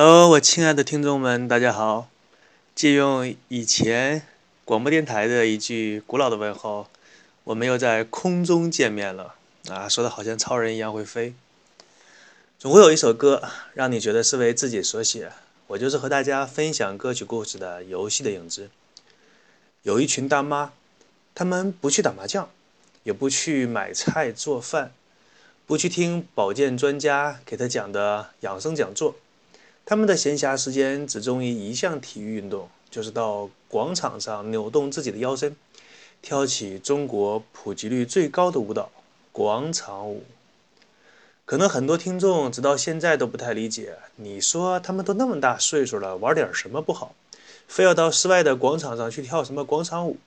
Hello，我亲爱的听众们，大家好。借用以前广播电台的一句古老的问候，我们又在空中见面了啊！说的好像超人一样会飞。总会有一首歌让你觉得是为自己所写，我就是和大家分享歌曲故事的游戏的影子。有一群大妈，她们不去打麻将，也不去买菜做饭，不去听保健专家给她讲的养生讲座。他们的闲暇时间只忠于一项体育运动，就是到广场上扭动自己的腰身，跳起中国普及率最高的舞蹈——广场舞。可能很多听众直到现在都不太理解，你说他们都那么大岁数了，玩点什么不好，非要到室外的广场上去跳什么广场舞？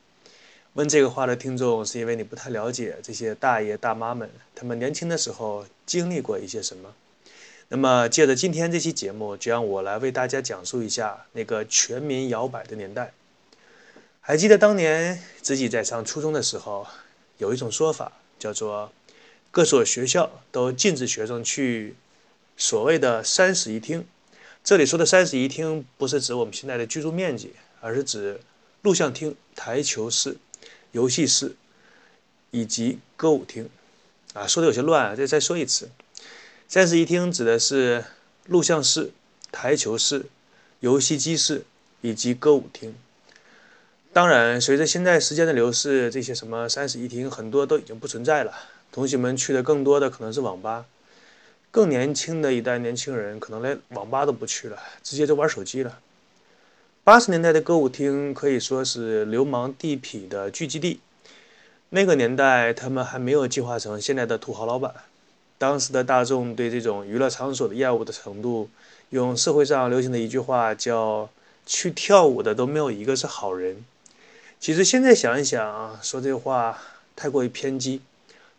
问这个话的听众，是因为你不太了解这些大爷大妈们，他们年轻的时候经历过一些什么。那么，借着今天这期节目，就让我来为大家讲述一下那个全民摇摆的年代。还记得当年自己在上初中的时候，有一种说法叫做“各所学校都禁止学生去所谓的三室一厅”。这里说的三室一厅，不是指我们现在的居住面积，而是指录像厅、台球室、游戏室以及歌舞厅。啊，说的有些乱，再再说一次。三室一厅指的是录像室、台球室、游戏机室以及歌舞厅。当然，随着现在时间的流逝，这些什么三室一厅很多都已经不存在了。同学们去的更多的可能是网吧，更年轻的一代年轻人可能连网吧都不去了，直接就玩手机了。八十年代的歌舞厅可以说是流氓地痞的聚集地，那个年代他们还没有进化成现在的土豪老板。当时的大众对这种娱乐场所的厌恶的程度，用社会上流行的一句话叫“去跳舞的都没有一个是好人”。其实现在想一想，说这话太过于偏激。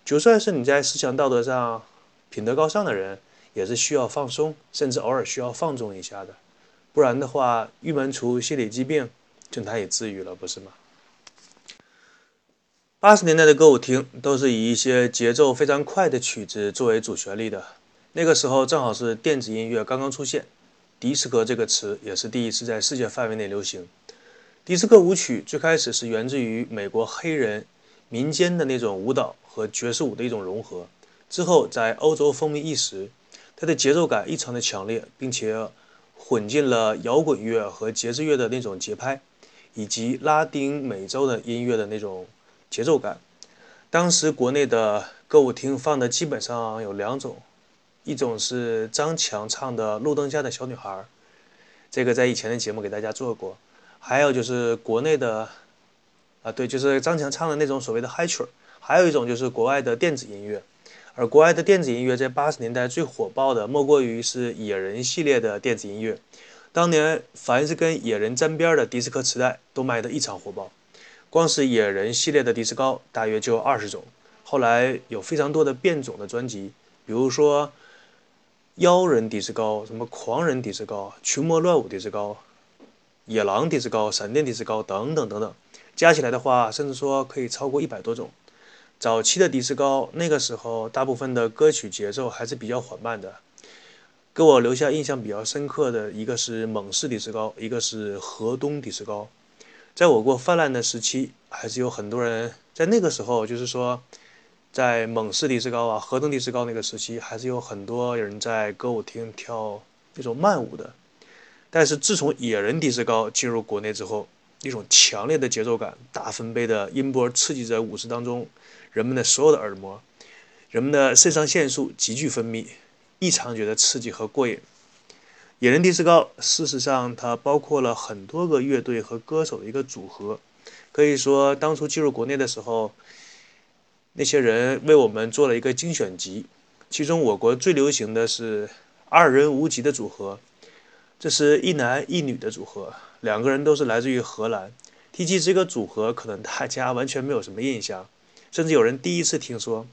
就算是你在思想道德上品德高尚的人，也是需要放松，甚至偶尔需要放纵一下的。不然的话，郁闷除心理疾病就难以治愈了，不是吗？八十年代的歌舞厅都是以一些节奏非常快的曲子作为主旋律的。那个时候正好是电子音乐刚刚出现，迪斯科这个词也是第一次在世界范围内流行。迪斯科舞曲最开始是源自于美国黑人民间的那种舞蹈和爵士舞的一种融合，之后在欧洲风靡一时。它的节奏感异常的强烈，并且混进了摇滚乐和爵士乐的那种节拍，以及拉丁美洲的音乐的那种。节奏感，当时国内的歌舞厅放的基本上有两种，一种是张强唱的《路灯下的小女孩》，这个在以前的节目给大家做过，还有就是国内的，啊对，就是张强唱的那种所谓的嗨曲儿，还有一种就是国外的电子音乐，而国外的电子音乐在八十年代最火爆的莫过于是野人系列的电子音乐，当年凡是跟野人沾边的迪斯科磁带都卖得异常火爆。光是野人系列的迪斯高大约就二十种，后来有非常多的变种的专辑，比如说妖人迪斯高、什么狂人迪斯高、群魔乱舞迪斯高、野狼迪斯高、闪电迪斯高等等等等，加起来的话，甚至说可以超过一百多种。早期的迪斯高，那个时候大部分的歌曲节奏还是比较缓慢的，给我留下印象比较深刻的一个是猛士迪斯高，一个是河东迪斯高。在我国泛滥的时期，还是有很多人在那个时候，就是说，在蒙氏迪斯高啊、河东迪斯高那个时期，还是有很多人在歌舞厅跳那种慢舞的。但是自从野人迪斯高进入国内之后，一种强烈的节奏感、大分贝的音波刺激着舞池当中人们的所有的耳膜，人们的肾上腺素急剧分泌，异常觉得刺激和过瘾。野人迪斯高，事实上它包括了很多个乐队和歌手的一个组合，可以说当初进入国内的时候，那些人为我们做了一个精选集，其中我国最流行的是二人无极的组合，这是一男一女的组合，两个人都是来自于荷兰。提起这个组合，可能大家完全没有什么印象，甚至有人第一次听说，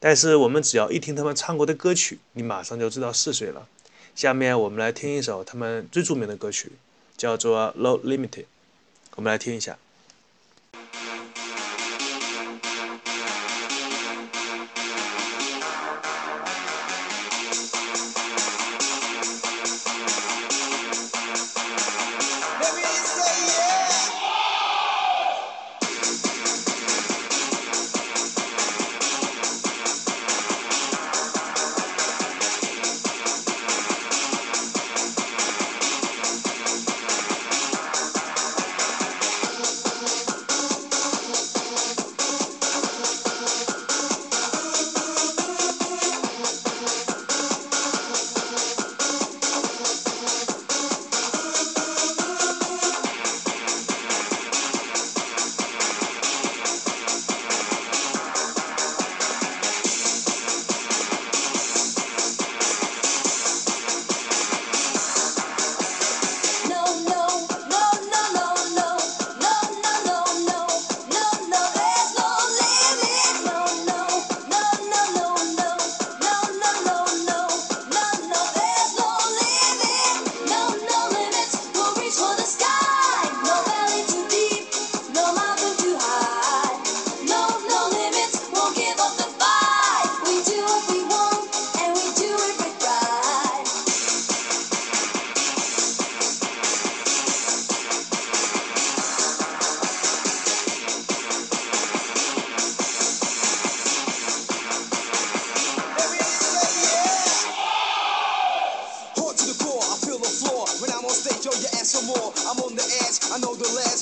但是我们只要一听他们唱过的歌曲，你马上就知道是谁了。下面我们来听一首他们最著名的歌曲，叫做《Low Limited》，我们来听一下。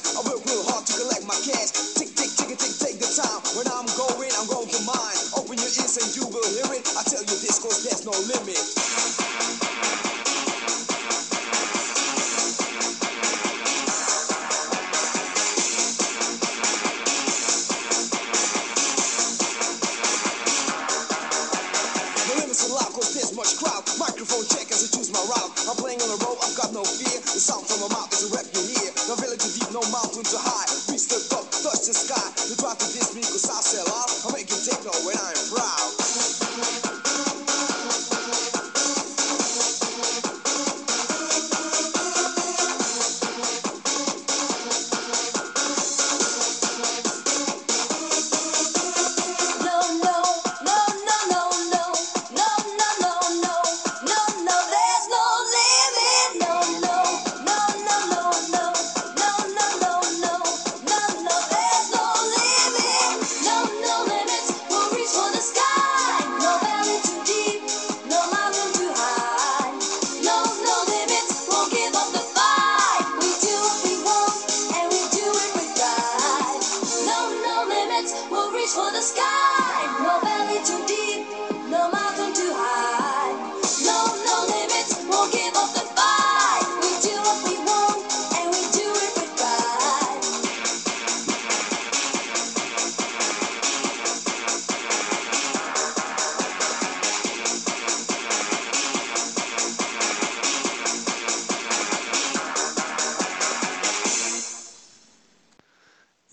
Oh, rico, sacelão.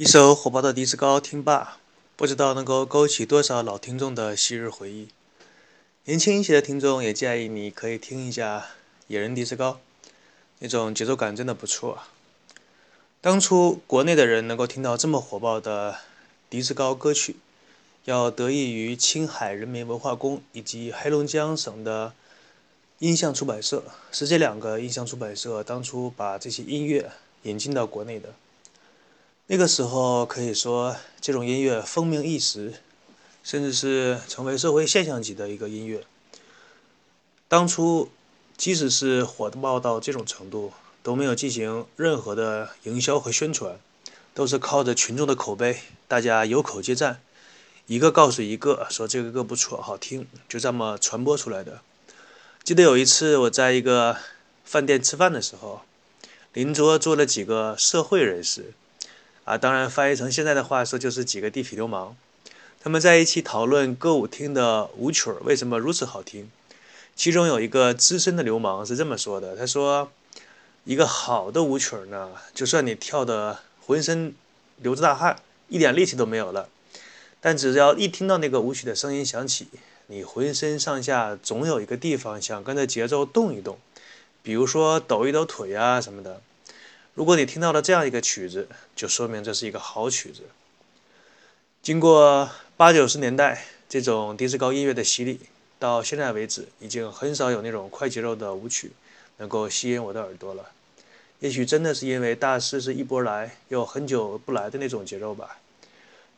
一首火爆的迪斯高听罢，不知道能够勾起多少老听众的昔日回忆。年轻一些的听众也建议你可以听一下野人迪斯高，那种节奏感真的不错啊。当初国内的人能够听到这么火爆的迪斯高歌曲，要得益于青海人民文化宫以及黑龙江省的音像出版社，是这两个音像出版社当初把这些音乐引进到国内的。那个时候可以说，这种音乐风靡一时，甚至是成为社会现象级的一个音乐。当初，即使是火爆到这种程度，都没有进行任何的营销和宣传，都是靠着群众的口碑，大家有口皆赞，一个告诉一个说这个歌不错，好听，就这么传播出来的。记得有一次我在一个饭店吃饭的时候，邻桌坐了几个社会人士。啊，当然翻译成现在的话说，就是几个地痞流氓，他们在一起讨论歌舞厅的舞曲为什么如此好听。其中有一个资深的流氓是这么说的：“他说，一个好的舞曲呢，就算你跳的浑身流着大汗，一点力气都没有了，但只要一听到那个舞曲的声音响起，你浑身上下总有一个地方想跟着节奏动一动，比如说抖一抖腿啊什么的。”如果你听到了这样一个曲子，就说明这是一个好曲子。经过八九十年代这种迪斯高音乐的洗礼，到现在为止，已经很少有那种快节奏的舞曲能够吸引我的耳朵了。也许真的是因为大师是一波来又很久不来的那种节奏吧。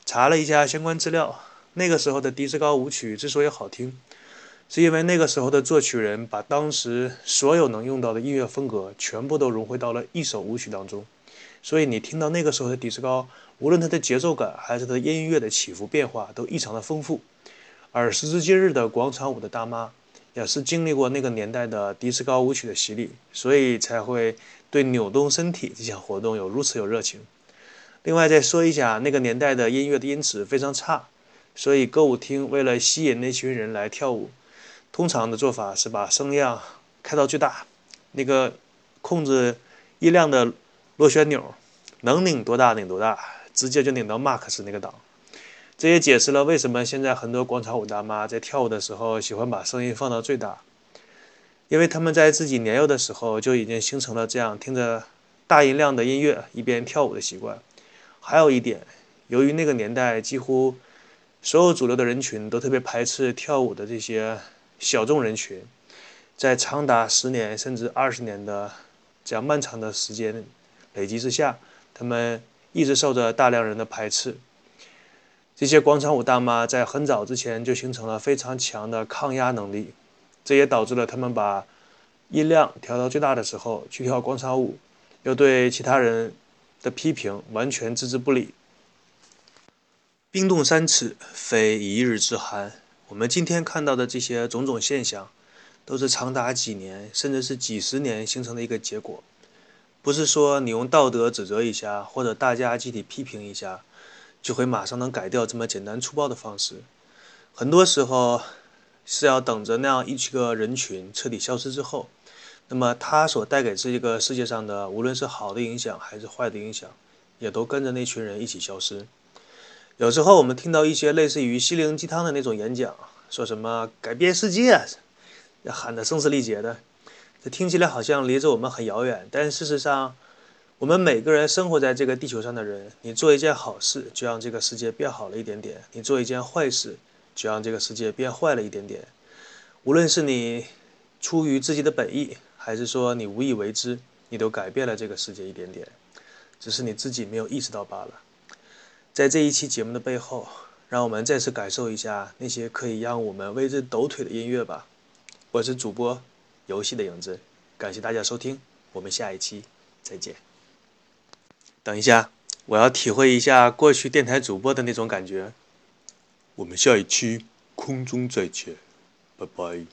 查了一下相关资料，那个时候的迪斯高舞曲之所以好听，是因为那个时候的作曲人把当时所有能用到的音乐风格全部都融汇到了一首舞曲当中，所以你听到那个时候的迪斯高，无论它的节奏感还是它的音乐的起伏变化都异常的丰富。而时至今日的广场舞的大妈，也是经历过那个年代的迪斯高舞曲的洗礼，所以才会对扭动身体这项活动有如此有热情。另外再说一下，那个年代的音乐的音质非常差，所以歌舞厅为了吸引那群人来跳舞。通常的做法是把声量开到最大，那个控制音量的螺旋钮能拧多大拧多大，直接就拧到 max 那个档。这也解释了为什么现在很多广场舞大妈在跳舞的时候喜欢把声音放到最大，因为他们在自己年幼的时候就已经形成了这样听着大音量的音乐一边跳舞的习惯。还有一点，由于那个年代几乎所有主流的人群都特别排斥跳舞的这些。小众人群，在长达十年甚至二十年的这样漫长的时间累积之下，他们一直受着大量人的排斥。这些广场舞大妈在很早之前就形成了非常强的抗压能力，这也导致了他们把音量调到最大的时候去跳广场舞，又对其他人的批评完全置之不理。冰冻三尺，非一日之寒。我们今天看到的这些种种现象，都是长达几年甚至是几十年形成的一个结果。不是说你用道德指责一下，或者大家集体批评一下，就会马上能改掉这么简单粗暴的方式。很多时候是要等着那样一个人群彻底消失之后，那么他所带给这个世界上的，无论是好的影响还是坏的影响，也都跟着那群人一起消失。有时候我们听到一些类似于心灵鸡汤的那种演讲，说什么改变世界，要喊得声嘶力竭的，这听起来好像离着我们很遥远。但事实上，我们每个人生活在这个地球上的人，你做一件好事，就让这个世界变好了一点点；你做一件坏事，就让这个世界变坏了一点点。无论是你出于自己的本意，还是说你无意为之，你都改变了这个世界一点点，只是你自己没有意识到罢了。在这一期节目的背后，让我们再次感受一下那些可以让我们为之抖腿的音乐吧。我是主播游戏的影子，感谢大家收听，我们下一期再见。等一下，我要体会一下过去电台主播的那种感觉。我们下一期空中再见，拜拜。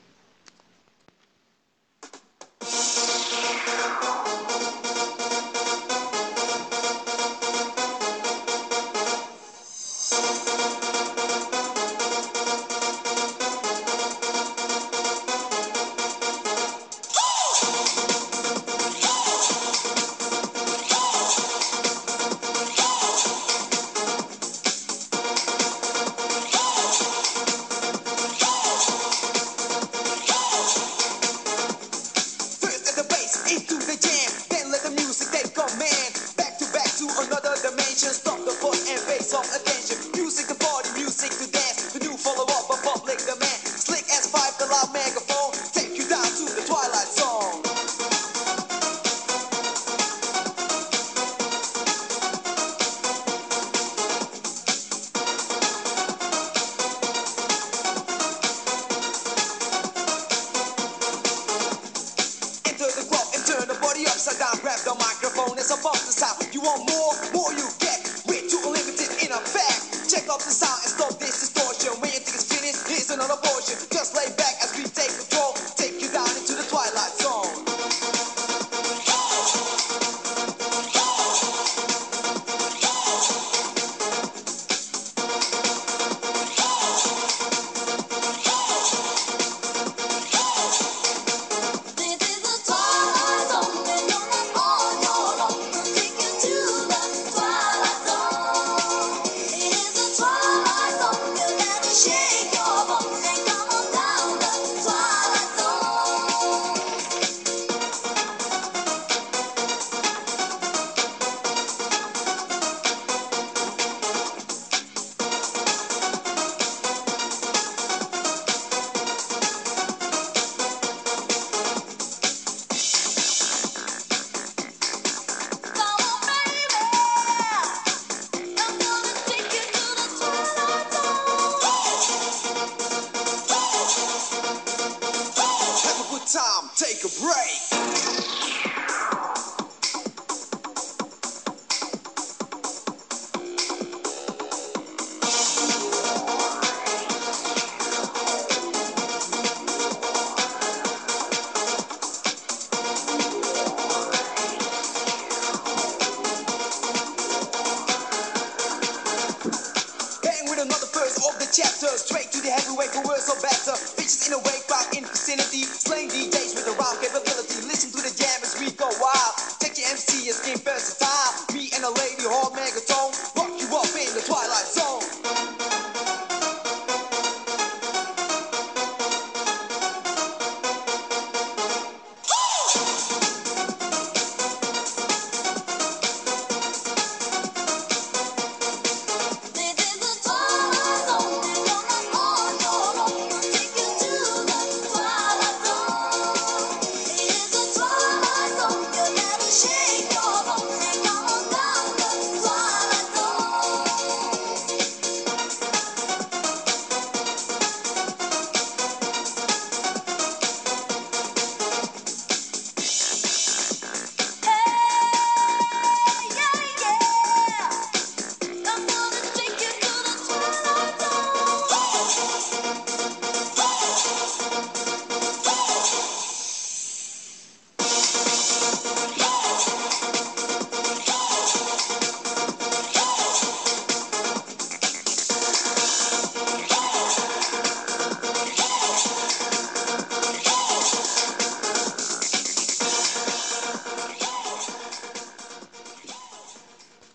Tennessee